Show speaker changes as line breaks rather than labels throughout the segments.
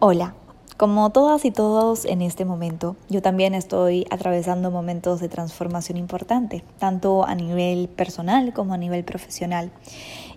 Hola, como todas y todos en este momento, yo también estoy atravesando momentos de transformación importante, tanto a nivel personal como a nivel profesional.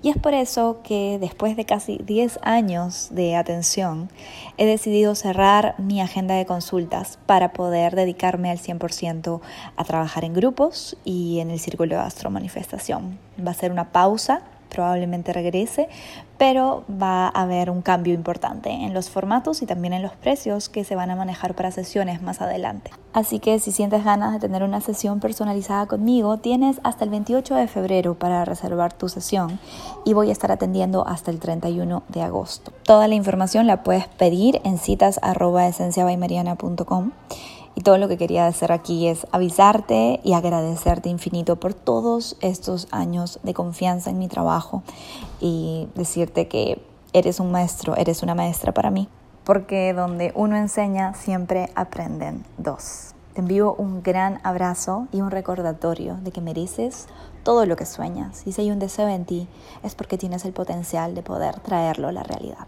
Y es por eso que después de casi 10 años de atención, he decidido cerrar mi agenda de consultas para poder dedicarme al 100% a trabajar en grupos y en el círculo de astromanifestación. Va a ser una pausa probablemente regrese, pero va a haber un cambio importante en los formatos y también en los precios que se van a manejar para sesiones más adelante. Así que si sientes ganas de tener una sesión personalizada conmigo, tienes hasta el 28 de febrero para reservar tu sesión y voy a estar atendiendo hasta el 31 de agosto. Toda la información la puedes pedir en citas y todo lo que quería hacer aquí es avisarte y agradecerte infinito por todos estos años de confianza en mi trabajo y decirte que eres un maestro, eres una maestra para mí. Porque donde uno enseña, siempre aprenden dos. Te envío un gran abrazo y un recordatorio de que mereces todo lo que sueñas. Y si hay un deseo en ti, es porque tienes el potencial de poder traerlo a la realidad.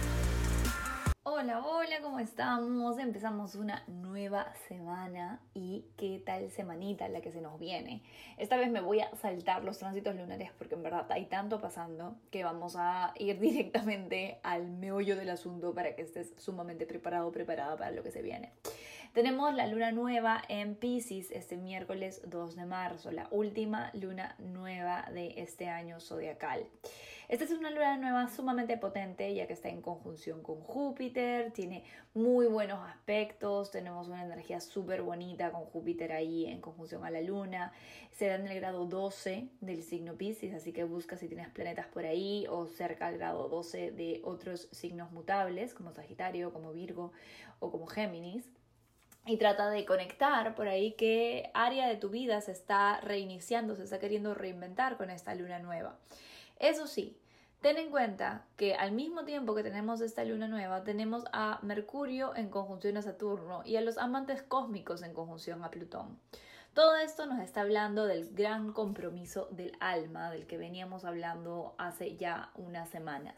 Hola, hola, ¿cómo estamos? Empezamos una nueva semana y qué tal semanita la que se nos viene. Esta vez me voy a saltar los tránsitos lunares porque en verdad hay tanto pasando que vamos a ir directamente al meollo del asunto para que estés sumamente preparado preparada para lo que se viene. Tenemos la luna nueva en Pisces este miércoles 2 de marzo, la última luna nueva de este año zodiacal. Esta es una luna nueva sumamente potente ya que está en conjunción con Júpiter, tiene muy buenos aspectos, tenemos una energía súper bonita con Júpiter ahí en conjunción a la luna, se da en el grado 12 del signo Pisces, así que busca si tienes planetas por ahí o cerca del grado 12 de otros signos mutables como Sagitario, como Virgo o como Géminis y trata de conectar por ahí qué área de tu vida se está reiniciando, se está queriendo reinventar con esta luna nueva. Eso sí, ten en cuenta que al mismo tiempo que tenemos esta luna nueva, tenemos a Mercurio en conjunción a Saturno y a los amantes cósmicos en conjunción a Plutón. Todo esto nos está hablando del gran compromiso del alma, del que veníamos hablando hace ya unas semanas.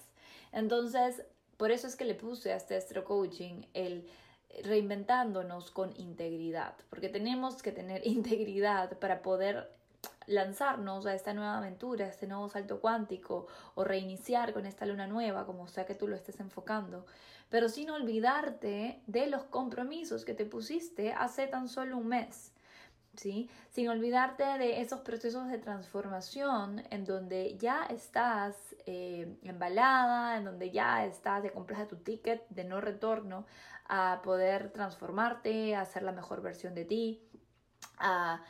Entonces, por eso es que le puse a este astro coaching el reinventándonos con integridad, porque tenemos que tener integridad para poder lanzarnos a esta nueva aventura, a este nuevo salto cuántico o reiniciar con esta luna nueva, como sea que tú lo estés enfocando, pero sin olvidarte de los compromisos que te pusiste hace tan solo un mes. ¿Sí? Sin olvidarte de esos procesos de transformación en donde ya estás eh, embalada, en donde ya estás, de compras tu ticket de no retorno a poder transformarte, a hacer la mejor versión de ti, a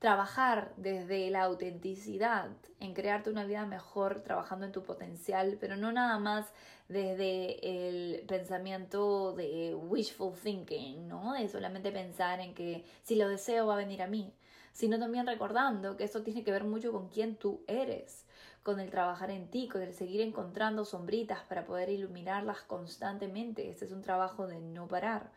trabajar desde la autenticidad, en crearte una vida mejor, trabajando en tu potencial, pero no nada más desde el pensamiento de wishful thinking, ¿no? De solamente pensar en que si lo deseo va a venir a mí, sino también recordando que esto tiene que ver mucho con quién tú eres, con el trabajar en ti, con el seguir encontrando sombritas para poder iluminarlas constantemente. Este es un trabajo de no parar.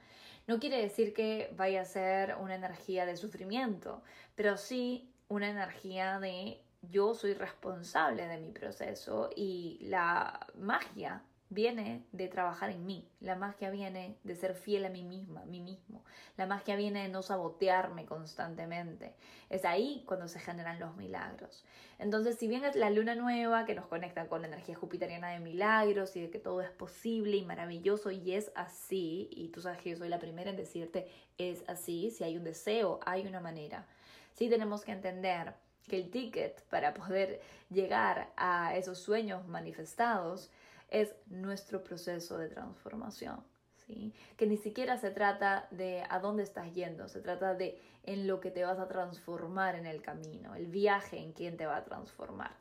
No quiere decir que vaya a ser una energía de sufrimiento, pero sí una energía de yo soy responsable de mi proceso y la magia viene de trabajar en mí, la magia viene de ser fiel a mí misma, a mí mismo, la magia viene de no sabotearme constantemente. Es ahí cuando se generan los milagros. Entonces, si bien es la luna nueva que nos conecta con la energía jupiteriana de milagros y de que todo es posible y maravilloso y es así, y tú sabes que yo soy la primera en decirte es así, si hay un deseo, hay una manera. Sí tenemos que entender que el ticket para poder llegar a esos sueños manifestados es nuestro proceso de transformación. ¿sí? Que ni siquiera se trata de a dónde estás yendo, se trata de en lo que te vas a transformar en el camino, el viaje en quién te va a transformar.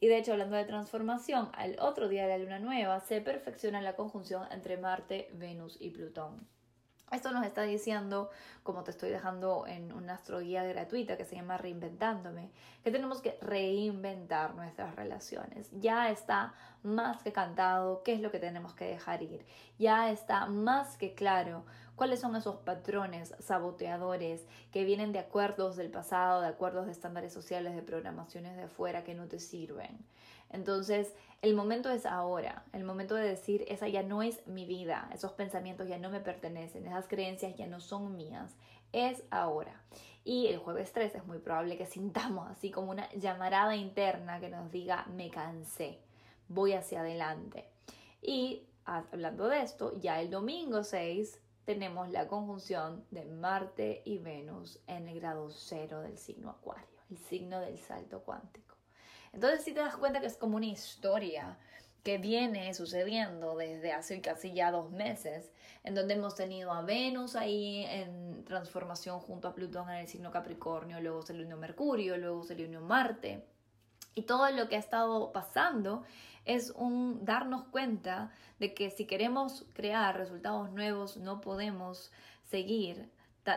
Y de hecho, hablando de transformación, al otro día de la luna nueva se perfecciona la conjunción entre Marte, Venus y Plutón. Esto nos está diciendo, como te estoy dejando en una astroguía gratuita que se llama Reinventándome, que tenemos que reinventar nuestras relaciones. Ya está más que cantado qué es lo que tenemos que dejar ir. Ya está más que claro cuáles son esos patrones saboteadores que vienen de acuerdos del pasado, de acuerdos de estándares sociales, de programaciones de afuera que no te sirven. Entonces, el momento es ahora, el momento de decir, esa ya no es mi vida, esos pensamientos ya no me pertenecen, esas creencias ya no son mías, es ahora. Y el jueves 3 es muy probable que sintamos así como una llamarada interna que nos diga, me cansé, voy hacia adelante. Y hablando de esto, ya el domingo 6 tenemos la conjunción de Marte y Venus en el grado cero del signo Acuario, el signo del salto cuántico. Entonces si te das cuenta que es como una historia que viene sucediendo desde hace casi ya dos meses, en donde hemos tenido a Venus ahí en transformación junto a Plutón en el signo Capricornio, luego se le unió Mercurio, luego se le unió Marte, y todo lo que ha estado pasando es un darnos cuenta de que si queremos crear resultados nuevos no podemos seguir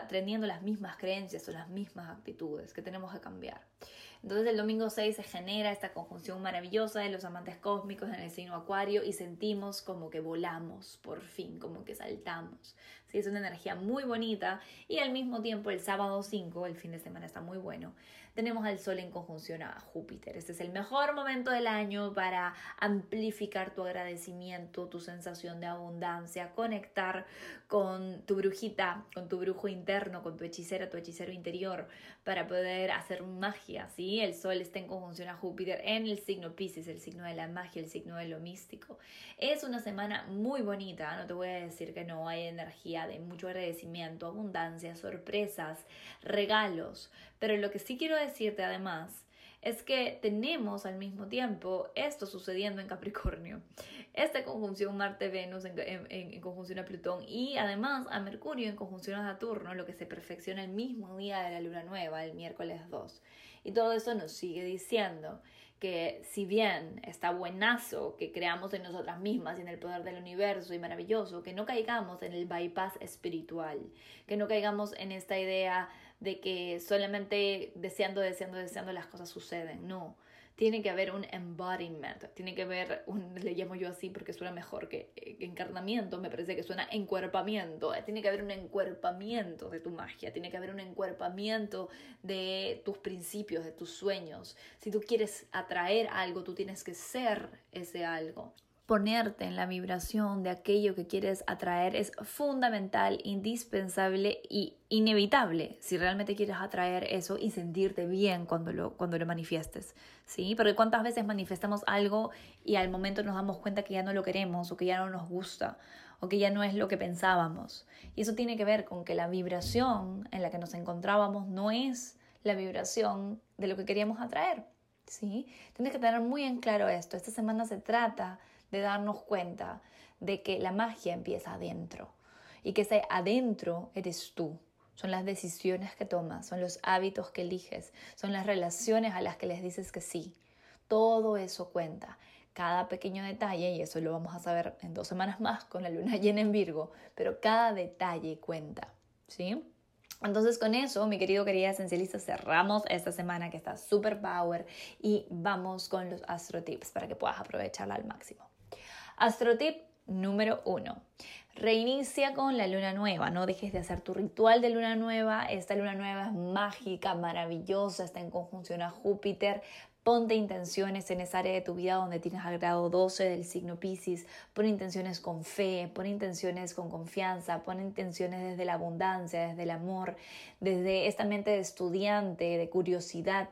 teniendo las mismas creencias o las mismas actitudes que tenemos que cambiar. Entonces el domingo 6 se genera esta conjunción maravillosa de los amantes cósmicos en el signo acuario y sentimos como que volamos por fin, como que saltamos. ¿Sí? Es una energía muy bonita y al mismo tiempo el sábado 5, el fin de semana está muy bueno, tenemos al Sol en conjunción a Júpiter. Este es el mejor momento del año para amplificar tu agradecimiento, tu sensación de abundancia, conectar con tu brujita, con tu brujo interno, con tu hechicera, tu hechicero interior, para poder hacer magia, ¿sí? El Sol está en conjunción a Júpiter en el signo Pisces, el signo de la magia, el signo de lo místico. Es una semana muy bonita, no te voy a decir que no, hay energía de mucho agradecimiento, abundancia, sorpresas, regalos, pero lo que sí quiero decirte además es que tenemos al mismo tiempo esto sucediendo en Capricornio. Esta conjunción Marte-Venus en, conjunción a Plutón y además a Mercurio en conjunción a Saturno, lo que se perfecciona el mismo día de la luna nueva, el miércoles 2. Y todo eso nos sigue diciendo que si bien está buenazo que creamos en nosotras mismas y en el poder del universo y maravilloso, que no caigamos en el bypass espiritual, que no caigamos en esta idea de que solamente deseando, deseando, deseando las cosas suceden. No, tiene que haber un embodiment, tiene que haber un, le llamo yo así porque suena mejor que, encarnamiento, me parece que suena encuerpamiento, tiene que haber un encuerpamiento de tu magia, tiene que haber un encuerpamiento de tus principios, de tus sueños. Si tú quieres atraer algo, tú tienes que ser ese algo ponerte en la vibración de aquello que quieres atraer es fundamental, indispensable y inevitable si realmente quieres atraer eso y sentirte bien cuando lo, cuando lo manifiestes, ¿sí? Porque cuántas veces manifestamos algo y al momento nos damos cuenta que ya no lo queremos o que ya no nos gusta o que ya no es lo que pensábamos. Y eso tiene que ver con que la vibración en la que nos encontrábamos no es la vibración de lo que queríamos atraer, ¿sí? Tienes que tener muy en claro esto. Esta semana se trata de darnos cuenta de que la magia empieza adentro y que ese adentro eres tú. Son las decisiones que tomas, son los hábitos que eliges, son las relaciones a las que les dices que sí. Todo eso cuenta. Cada pequeño detalle, y eso lo vamos a saber en dos semanas más con la luna llena en Virgo, pero cada detalle cuenta. ¿Sí? Entonces con eso, mi querido, querida esencialista, cerramos esta semana que está super power y vamos con los astro tips para que puedas aprovecharla al máximo. Astrotip número uno. Reinicia con la luna nueva, no dejes de hacer tu ritual de luna nueva. Esta luna nueva es mágica, maravillosa, está en conjunción a Júpiter. Ponte intenciones en esa área de tu vida donde tienes al grado 12 del signo Pisces. Pon intenciones con fe, pon intenciones con confianza, pon intenciones desde la abundancia, desde el amor, desde esta mente de estudiante, de curiosidad,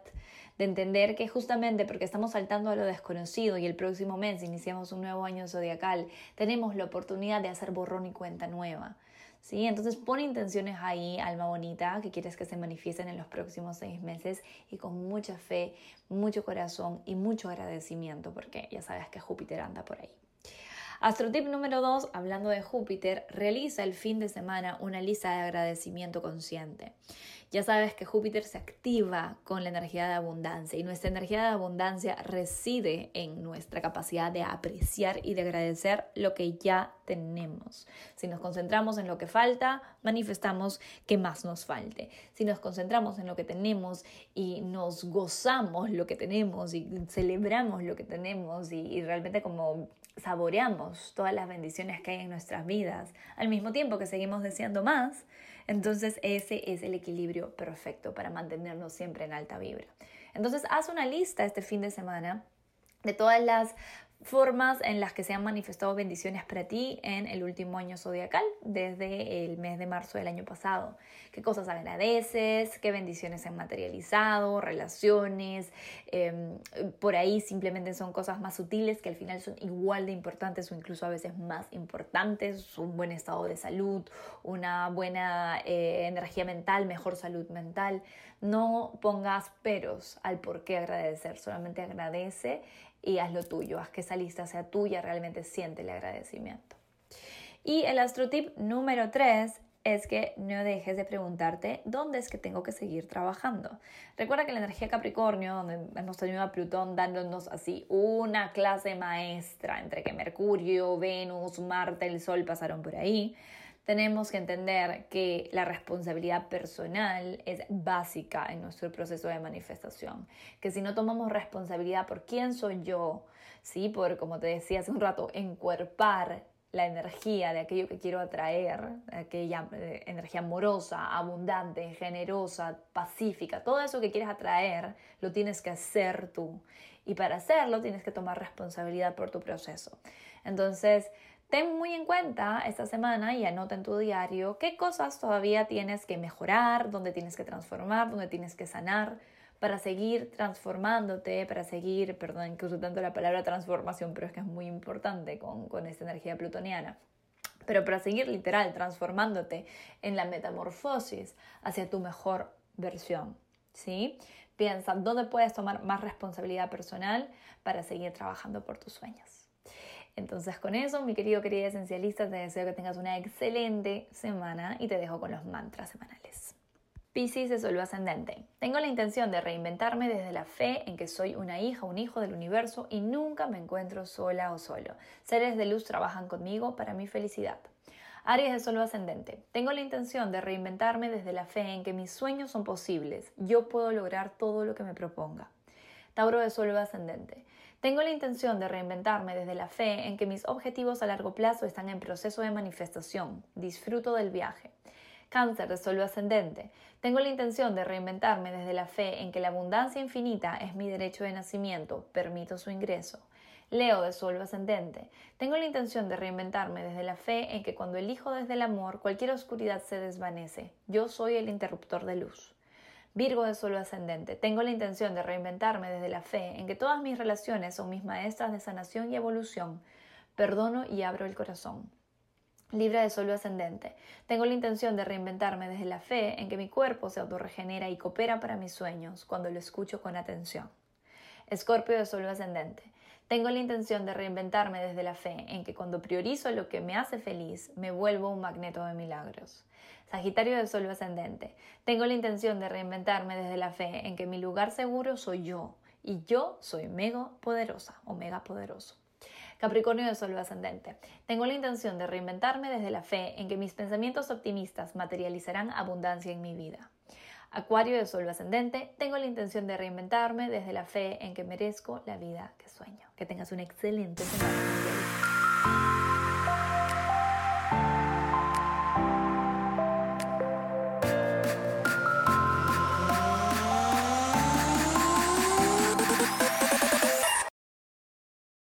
de entender que justamente porque estamos saltando a lo desconocido y el próximo mes iniciamos un nuevo año zodiacal, tenemos la oportunidad de hacer borrón y cuenta nueva. ¿sí? Entonces pon intenciones ahí, alma bonita, que quieres que se manifiesten en los próximos seis meses y con mucha fe, mucho corazón y mucho agradecimiento, porque ya sabes que Júpiter anda por ahí. Astrotip número 2, hablando de Júpiter, realiza el fin de semana una lista de agradecimiento consciente. Ya sabes que Júpiter se activa con la energía de abundancia y nuestra energía de abundancia reside en nuestra capacidad de apreciar y de agradecer lo que ya tenemos. Si nos concentramos en lo que falta, manifestamos que más nos falte. Si nos concentramos en lo que tenemos y nos gozamos lo que tenemos y celebramos lo que tenemos y, y realmente como saboreamos todas las bendiciones que hay en nuestras vidas, al mismo tiempo que seguimos deseando más, entonces ese es el equilibrio perfecto para mantenernos siempre en alta vibra. Entonces haz una lista este fin de semana de todas las formas en las que se han manifestado bendiciones para ti en el último año zodiacal, desde el mes de marzo del año pasado. ¿Qué cosas agradeces? ¿Qué bendiciones se han materializado? ¿Relaciones? Em, por ahí simplemente son cosas más sutiles que al final son igual de importantes o incluso a veces más importantes. Un buen estado de salud, una buena eh, energía mental, mejor salud mental. No pongas peros al por qué agradecer, solamente agradece y haz lo tuyo, haz que esa lista sea tuya, realmente siente el agradecimiento. Y el astrotip número 3 es que no dejes de preguntarte dónde es que tengo que seguir trabajando. Recuerda que la energía Capricornio, donde hemos tenido a Plutón dándonos así una clase maestra entre que Mercurio, Venus, Marte, el Sol pasaron por ahí, tenemos que entender que la responsabilidad personal es básica en nuestro proceso de manifestación. Que si no tomamos responsabilidad por quién soy yo, ¿sí? por, como te decía hace un rato, encuerpar la energía de aquello que quiero atraer, aquella eh, energía amorosa, abundante, generosa, pacífica, todo eso que quieres atraer, lo tienes que hacer tú. Y para hacerlo tienes que tomar responsabilidad por tu proceso. Entonces, Ten muy en cuenta esta semana y anota en tu diario qué cosas todavía tienes que mejorar, dónde tienes que transformar, dónde tienes que sanar para seguir transformándote, para seguir, perdón que tanto la palabra transformación, pero es que es muy importante con, con esta energía plutoniana pero para seguir literal transformándote en la metamorfosis hacia tu mejor versión. ¿sí? Piensa dónde puedes tomar más responsabilidad personal para seguir trabajando por tus sueños. Entonces con eso, mi querido querida esencialista, te deseo que tengas una excelente semana y te dejo con los mantras semanales. Piscis de Sol Ascendente. Tengo la intención de reinventarme desde la fe en que soy una hija, un hijo del universo y nunca me encuentro sola o solo. Seres de luz trabajan conmigo para mi felicidad. Aries de Sol Ascendente. Tengo la intención de reinventarme desde la fe en que mis sueños son posibles. Yo puedo lograr todo lo que me proponga. Tauro de Sol Ascendente. Tengo la intención de reinventarme desde la fe en que mis objetivos a largo plazo están en proceso de manifestación. Disfruto del viaje. Cáncer de Sol Ascendente. Tengo la intención de reinventarme desde la fe en que la abundancia infinita es mi derecho de nacimiento. Permito su ingreso. Leo de Sol Ascendente. Tengo la intención de reinventarme desde la fe en que cuando elijo desde el amor, cualquier oscuridad se desvanece. Yo soy el interruptor de luz. Virgo de Sol ascendente, tengo la intención de reinventarme desde la fe en que todas mis relaciones son mis maestras de sanación y evolución. Perdono y abro el corazón. Libra de Sol ascendente, tengo la intención de reinventarme desde la fe en que mi cuerpo se autorregenera y coopera para mis sueños cuando lo escucho con atención. Escorpio de Sol ascendente, tengo la intención de reinventarme desde la fe en que cuando priorizo lo que me hace feliz, me vuelvo un magneto de milagros. Sagitario de Sol ascendente. Tengo la intención de reinventarme desde la fe en que mi lugar seguro soy yo y yo soy mega poderosa o mega poderoso. Capricornio de Sol ascendente. Tengo la intención de reinventarme desde la fe en que mis pensamientos optimistas materializarán abundancia en mi vida. Acuario de Sol ascendente, tengo la intención de reinventarme desde la fe en que merezco la vida que sueño. Que tengas un excelente semana.